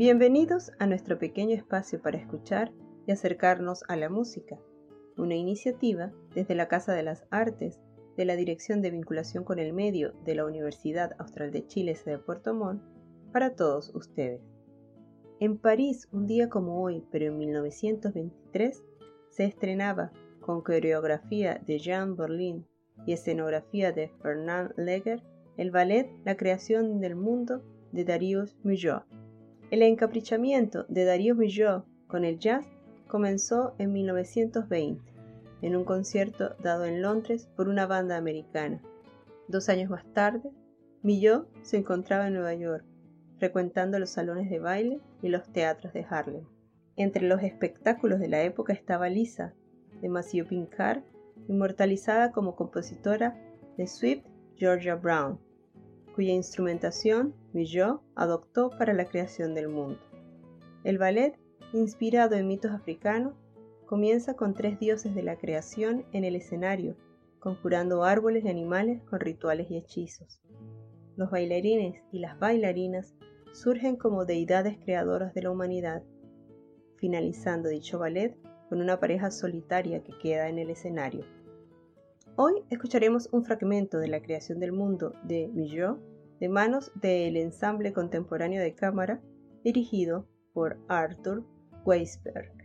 Bienvenidos a nuestro pequeño espacio para escuchar y acercarnos a la música, una iniciativa desde la Casa de las Artes de la Dirección de Vinculación con el Medio de la Universidad Austral de Chile de Puerto Montt para todos ustedes. En París, un día como hoy, pero en 1923, se estrenaba, con coreografía de Jean Berlin y escenografía de Fernand Leger, el ballet La creación del mundo de Darius Milhaud. El encaprichamiento de Darius Milhaud con el jazz comenzó en 1920, en un concierto dado en Londres por una banda americana. Dos años más tarde, Milhaud se encontraba en Nueva York, frecuentando los salones de baile y los teatros de Harlem. Entre los espectáculos de la época estaba Lisa, de Matthew Pincard, inmortalizada como compositora de Swift Georgia Brown, cuya instrumentación Milhaud adoptó para la creación del mundo. El ballet, inspirado en mitos africanos, comienza con tres dioses de la creación en el escenario, conjurando árboles y animales con rituales y hechizos. Los bailarines y las bailarinas surgen como deidades creadoras de la humanidad, finalizando dicho ballet con una pareja solitaria que queda en el escenario. Hoy escucharemos un fragmento de la creación del mundo de Milhaud de manos del ensamble contemporáneo de cámara dirigido por Arthur Weisberg.